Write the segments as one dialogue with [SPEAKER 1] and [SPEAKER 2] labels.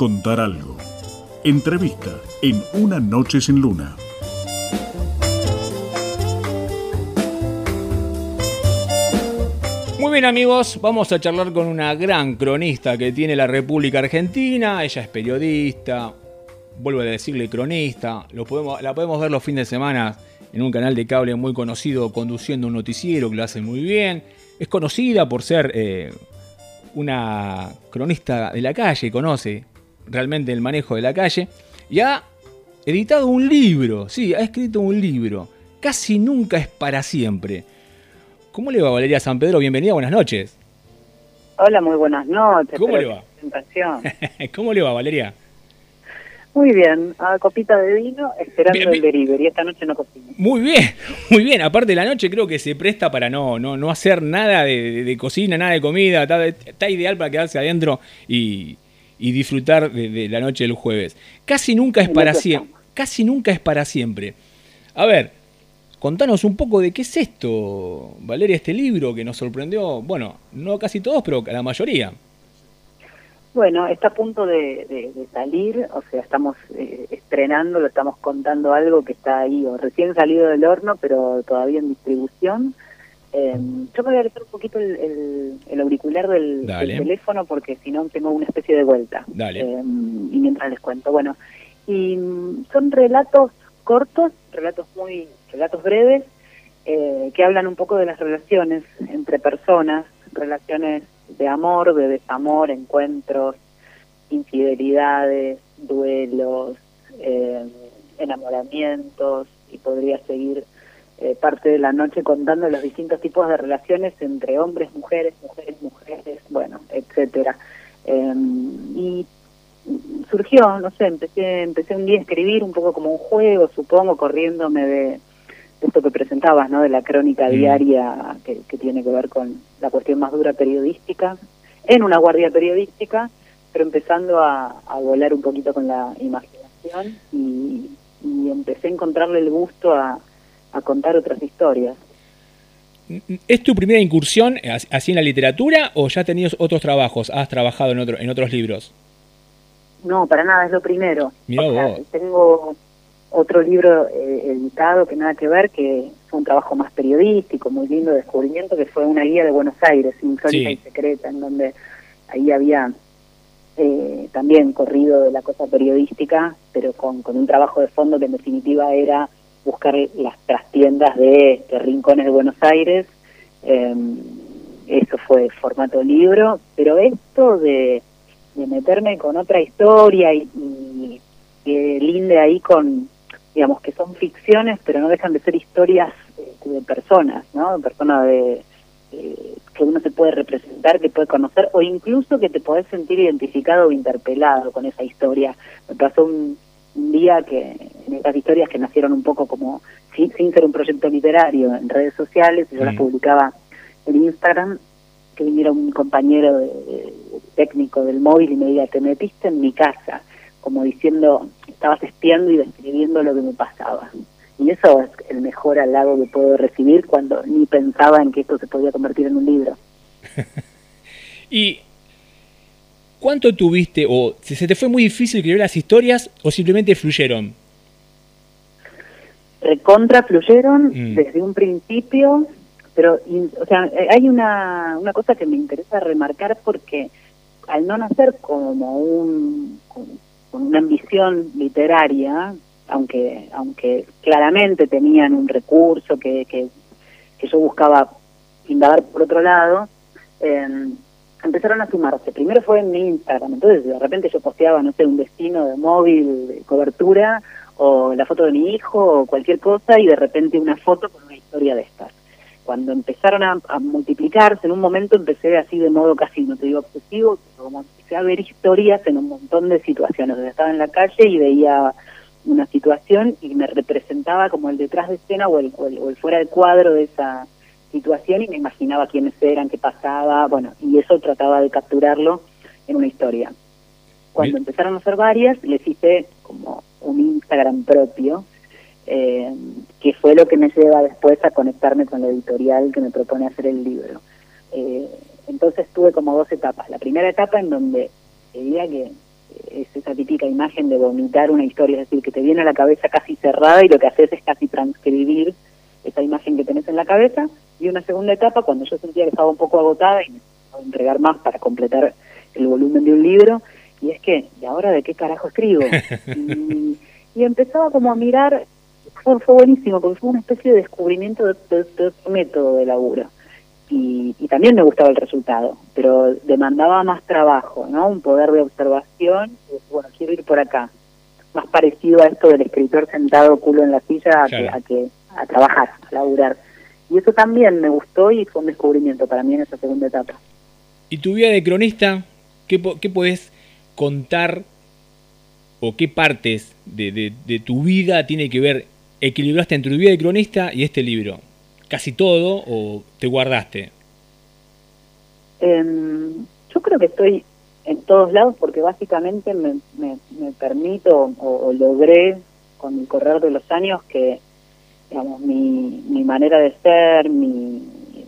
[SPEAKER 1] contar algo. Entrevista en Una Noche sin Luna.
[SPEAKER 2] Muy bien amigos, vamos a charlar con una gran cronista que tiene la República Argentina. Ella es periodista, vuelvo a decirle cronista. La podemos ver los fines de semana en un canal de cable muy conocido conduciendo un noticiero que lo hace muy bien. Es conocida por ser eh, una cronista de la calle, conoce realmente el manejo de la calle. Y ha editado un libro, sí, ha escrito un libro. Casi nunca es para siempre. ¿Cómo le va Valeria San Pedro? Bienvenida, buenas noches.
[SPEAKER 3] Hola, muy buenas noches.
[SPEAKER 2] ¿Cómo le va? ¿Cómo le va, Valeria?
[SPEAKER 3] Muy bien, a copita de vino, esperando el delivery. Esta noche no cocino.
[SPEAKER 2] Muy bien, muy bien. Aparte de la noche creo que se presta para no, no, no hacer nada de, cocina, nada de comida. Está, ideal para quedarse adentro y, disfrutar de, la noche del jueves. Casi nunca es para siempre. Casi nunca es para siempre. A ver, contanos un poco de qué es esto, Valeria, este libro que nos sorprendió, bueno, no casi todos, pero la mayoría.
[SPEAKER 3] Bueno, está a punto de, salir, o sea, estamos eh, estrenando, lo estamos contando algo que está ahí, o recién salido del horno, pero todavía en distribución. Eh, yo me voy a alejar un poquito el, auricular del, teléfono porque si no tengo una especie de vuelta.
[SPEAKER 2] Dale.
[SPEAKER 3] Eh, y mientras les cuento, bueno, y mm, son relatos cortos, relatos muy, relatos breves, que hablan un poco de las relaciones entre personas, relaciones de amor, de desamor, encuentros, infidelidades, duelos, eh, enamoramientos, y podría seguir eh, parte de la noche contando los distintos tipos de relaciones entre hombres, mujeres, mujeres, mujeres, bueno, etcétera. Em, y surgió, no sé, empecé, empecé un día a escribir un poco como un juego, supongo, corriéndome de, esto que presentabas, ¿no? De la crónica mm. diaria que, tiene que ver con la cuestión más dura periodística, en una guardia periodística, pero empezando a, volar un poquito con la imaginación y, empecé a encontrarle el gusto a, contar otras historias.
[SPEAKER 2] ¿Es tu primera incursión así en la literatura o ya tenías otros trabajos? ¿Has trabajado en, otro, en otros libros?
[SPEAKER 3] No, para nada, es lo primero. Tengo otro libro eh, editado que nada que ver, que fue un trabajo más periodístico, muy lindo descubrimiento, que fue una guía de Buenos Aires, insólita y secreta, en donde ahí había eh, también corrido de la cosa periodística, pero con, con un trabajo de fondo que en definitiva era buscar las trastiendas de, rincones de Buenos Aires. Eh, eso fue formato libro, pero esto de, meterme con otra historia y, y que linde ahí con, digamos, que son ficciones, pero no dejan de ser historias este, de personas, ¿no? Personas de, que uno se puede representar, que puede conocer, o incluso que te podés sentir identificado o interpelado con esa historia. Me pasó un, día que, estas historias que nacieron un poco como, sin, ser un proyecto literario, en redes sociales, yo las publicaba en Instagram, que viniera un compañero técnico del móvil y me diga, te metiste en mi casa como diciendo, estabas espiando y describiendo lo que me pasaba. Y eso es el mejor halago que puedo recibir cuando ni pensaba en que esto se podía convertir en un libro.
[SPEAKER 2] ¿Y cuánto tuviste, o si se te fue muy difícil escribir las historias, o simplemente fluyeron?
[SPEAKER 3] Recontra fluyeron mm. desde un principio, pero, o sea, hay una, una cosa que me interesa remarcar porque al no nacer como un, con una ambición literaria, aunque aunque claramente tenían un recurso que, que, yo buscaba indagar por otro lado, em, empezaron a sumarse. Primero fue en mi Instagram, entonces de repente yo posteaba, no sé, un destino de móvil, de cobertura, o la foto de mi hijo, o cualquier cosa, y de repente una foto con una historia de estas. Cuando empezaron a, a multiplicarse, en un momento empecé así de modo casi, no te digo obsesivo, como a ver historias en un montón de situaciones. estaba en la calle y veía una situación y me representaba como el detrás de escena o el, o el, fuera de cuadro de esa situación y me imaginaba quiénes eran, qué pasaba, bueno, y eso trataba de capturarlo en una historia. Cuando empezaron a ser varias, les hice como un Instagram propio, eh, que fue lo que me lleva después a conectarme con la editorial que me propone hacer el libro. Eh, entonces tuve como dos etapas. La primera etapa en donde diría que es esa típica imagen de vomitar una historia, es decir, que te viene a la cabeza casi cerrada y lo que haces es casi transcribir esa imagen que tenés en la cabeza. Y una segunda etapa, cuando yo sentía que estaba un poco agotada y necesitaba entregar más para completar el volumen de un libro, y es que, ¿y ahora de qué carajo escribo? y, y empezaba como a mirar, fue, fue buenísimo, porque fue una especie de descubrimiento de, de, método de laburo y, y, también me gustaba el resultado, pero demandaba más trabajo, ¿no? Un poder de observación, y, bueno, quiero ir por acá, más parecido a esto del escritor sentado culo en la silla a, claro. que, a, que, a trabajar, a laburar. Y eso también me gustó y fue un descubrimiento para mí en esa segunda etapa.
[SPEAKER 2] ¿Y tu vida de cronista, qué, qué puedes contar o qué partes de, tu vida tiene que ver, equilibraste entre tu vida de cronista y este libro? casi todo o te guardaste?
[SPEAKER 3] Eh, yo creo que estoy en todos lados porque básicamente me, permito o, o, logré con el correr de los años que digamos mi, mi manera de ser, mi,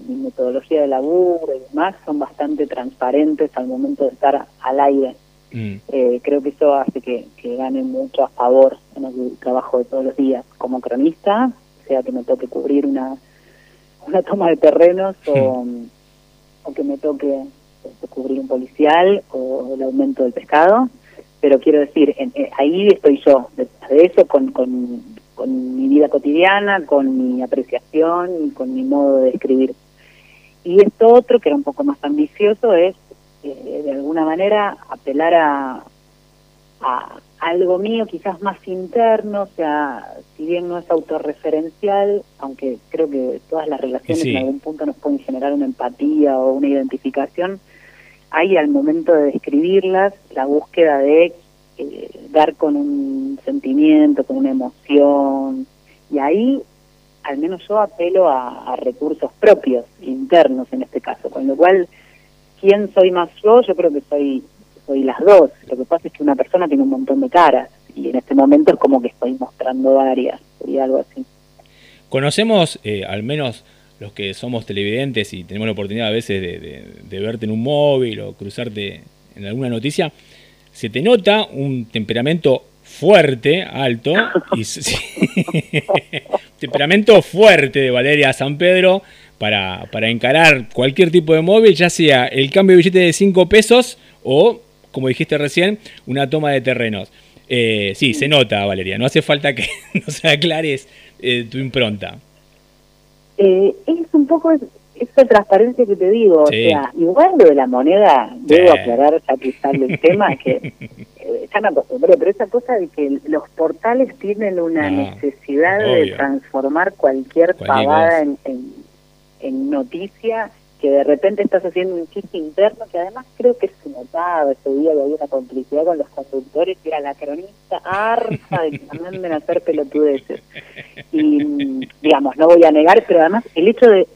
[SPEAKER 3] mi metodología de laburo y demás son bastante transparentes al momento de estar al aire. Mm. Eh, creo que eso hace que, que gane mucho a favor en el trabajo de todos los días como cronista, sea que me toque cubrir una una toma de terrenos o, o que me toque descubrir un policial o el aumento del pescado, pero quiero decir, en, en, ahí estoy yo, detrás de eso, con, con, con mi vida cotidiana, con mi apreciación y con mi modo de escribir. Y esto otro, que era un poco más ambicioso, es eh, de alguna manera apelar a, a algo mío quizás más interno, o sea, si bien no es autorreferencial, aunque creo que todas las relaciones sí. en algún punto nos pueden generar una empatía o una identificación, hay al momento de describirlas la búsqueda de eh, dar con un sentimiento, con una emoción, y ahí al menos yo apelo a, a recursos propios, internos en este caso, con lo cual, ¿quién soy más yo? Yo creo que soy soy las dos. Lo que pasa es que una persona tiene un montón de caras y en este momento es como que estoy mostrando varias, sería algo así.
[SPEAKER 2] Conocemos, eh, al menos los que somos televidentes y tenemos la oportunidad a veces de, de, de, verte en un móvil o cruzarte en alguna noticia, se te nota un temperamento fuerte, alto, y temperamento fuerte de Valeria San Pedro para, para encarar cualquier tipo de móvil, ya sea el cambio de billete de 5 pesos o como dijiste recién, una toma de terrenos. Eh, sí, se nota, Valeria, no hace falta que nos aclares eh, tu impronta.
[SPEAKER 3] Eh, es un poco esa transparencia que te digo, sí. o sea, igual lo de la moneda, debo aclarar ya que sale el tema, que eh, ya me acostumbré, pero esa cosa de que los portales tienen una no, necesidad obvio. de transformar cualquier, cualquier pavada en, en, en noticia que de repente estás haciendo un chiste interno que además creo que se notaba ese día que había una complicidad con los conductores que era la cronista harta de que manden a hacer pelotudeces. Y digamos no voy a negar pero además el hecho de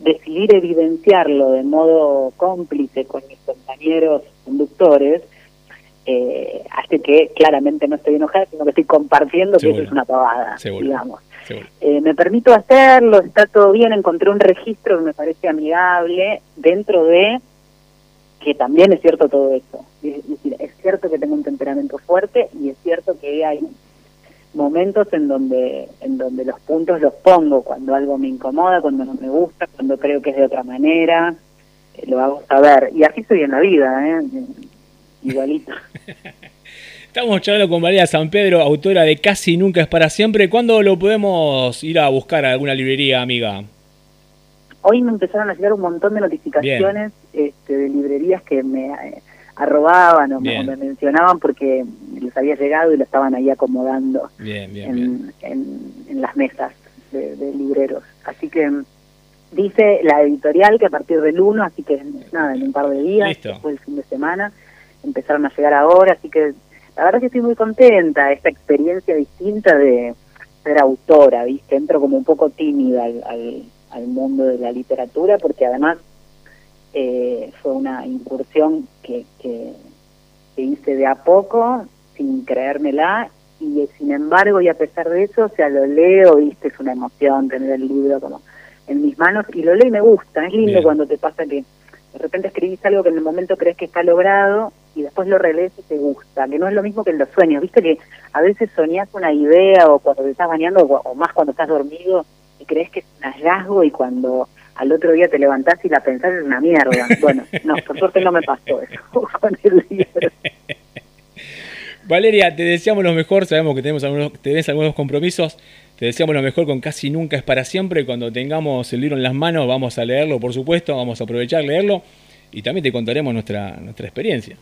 [SPEAKER 3] decidir evidenciarlo de modo cómplice con mis compañeros conductores eh, hace que claramente no estoy enojada sino que estoy compartiendo Seguro. que eso es una pavada Seguro. digamos eh, me permito hacerlo, está todo bien, encontré un registro que me parece amigable dentro de que también es cierto todo eso. Es decir, es cierto que tengo un temperamento fuerte y es cierto que hay momentos en donde en donde los puntos los pongo cuando algo me incomoda, cuando no me gusta, cuando creo que es de otra manera, eh, lo hago saber. Y así soy en la vida, ¿eh? Igualito.
[SPEAKER 2] Estamos charlando con Valeria San Pedro, autora de Casi Nunca es para siempre. ¿Cuándo lo podemos ir a buscar a alguna librería, amiga?
[SPEAKER 3] Hoy me empezaron a llegar un montón de notificaciones este, de librerías que me eh, arrobaban o me, me, mencionaban porque les había llegado y lo estaban ahí acomodando
[SPEAKER 2] bien, bien,
[SPEAKER 3] en,
[SPEAKER 2] bien.
[SPEAKER 3] En, en, las mesas de, de, libreros. Así que dice la editorial que a partir del 1, así que nada, en un par de días,
[SPEAKER 2] Listo.
[SPEAKER 3] después del fin de semana, empezaron a llegar ahora, así que la verdad que estoy muy contenta, esta experiencia distinta de ser autora, ¿viste? Entro como un poco tímida al, al, al mundo de la literatura porque además eh, fue una incursión que, que, que, hice de a poco, sin creérmela, y sin embargo, y a pesar de eso, o sea, lo leo, ¿viste? Es una emoción tener el libro como en mis manos, y lo leo y me gusta, es lindo Bien. cuando te pasa que de repente escribís algo que en el momento crees que está logrado y después lo relees y te gusta, que no es lo mismo que en los sueños, viste que a veces soñás una idea o cuando te estás bañando o más cuando estás dormido y crees que es un hallazgo y cuando al otro día te levantás y la pensás es una mierda. Bueno, no, por suerte no me pasó eso con el libro.
[SPEAKER 2] Valeria, te deseamos lo mejor, sabemos que tenemos algunos, tenés algunos compromisos, te deseamos lo mejor con Casi Nunca es para siempre, cuando tengamos el libro en las manos vamos a leerlo, por supuesto, vamos a aprovechar leerlo y también te contaremos nuestra, nuestra experiencia.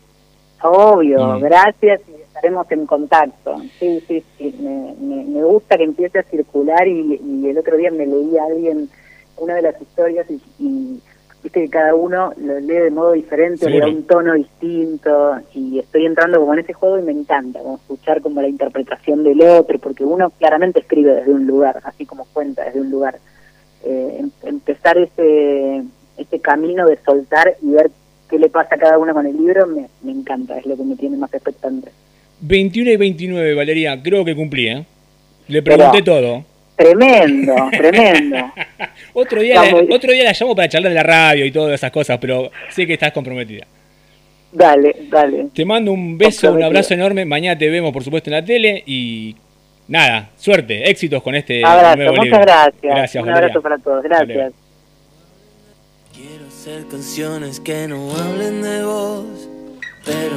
[SPEAKER 3] Obvio, mm. gracias y estaremos en contacto. Sí, sí, sí, me, me, gusta que empiece a circular y, el otro día me leí a alguien una de las historias y viste que cada uno lo lee de modo diferente, le da un tono distinto y estoy entrando como en ese juego y me encanta como escuchar como la interpretación del otro, porque uno claramente escribe desde un lugar, así como cuenta desde un lugar. Eh, em, empezar ese, ese camino de soltar y ver qué le pasa a cada uno con el libro me, me encanta, es lo que me tiene más expectante.
[SPEAKER 2] 21 y 29, Valeria, creo que cumplí, ¿eh? Le pregunté todo.
[SPEAKER 3] Tremendo, tremendo.
[SPEAKER 2] otro, día la, otro día la llamo para charlar de la radio y todas esas cosas, pero sé que estás comprometida.
[SPEAKER 3] Dale, dale.
[SPEAKER 2] Te mando un beso, un abrazo enorme. Mañana te vemos, por supuesto, en la tele y nada, suerte, éxitos con este
[SPEAKER 3] abrazo, nuevo muchas gracias. gracias. Un abrazo para todos, gracias. Hacer canciones que no hablen de vos, pero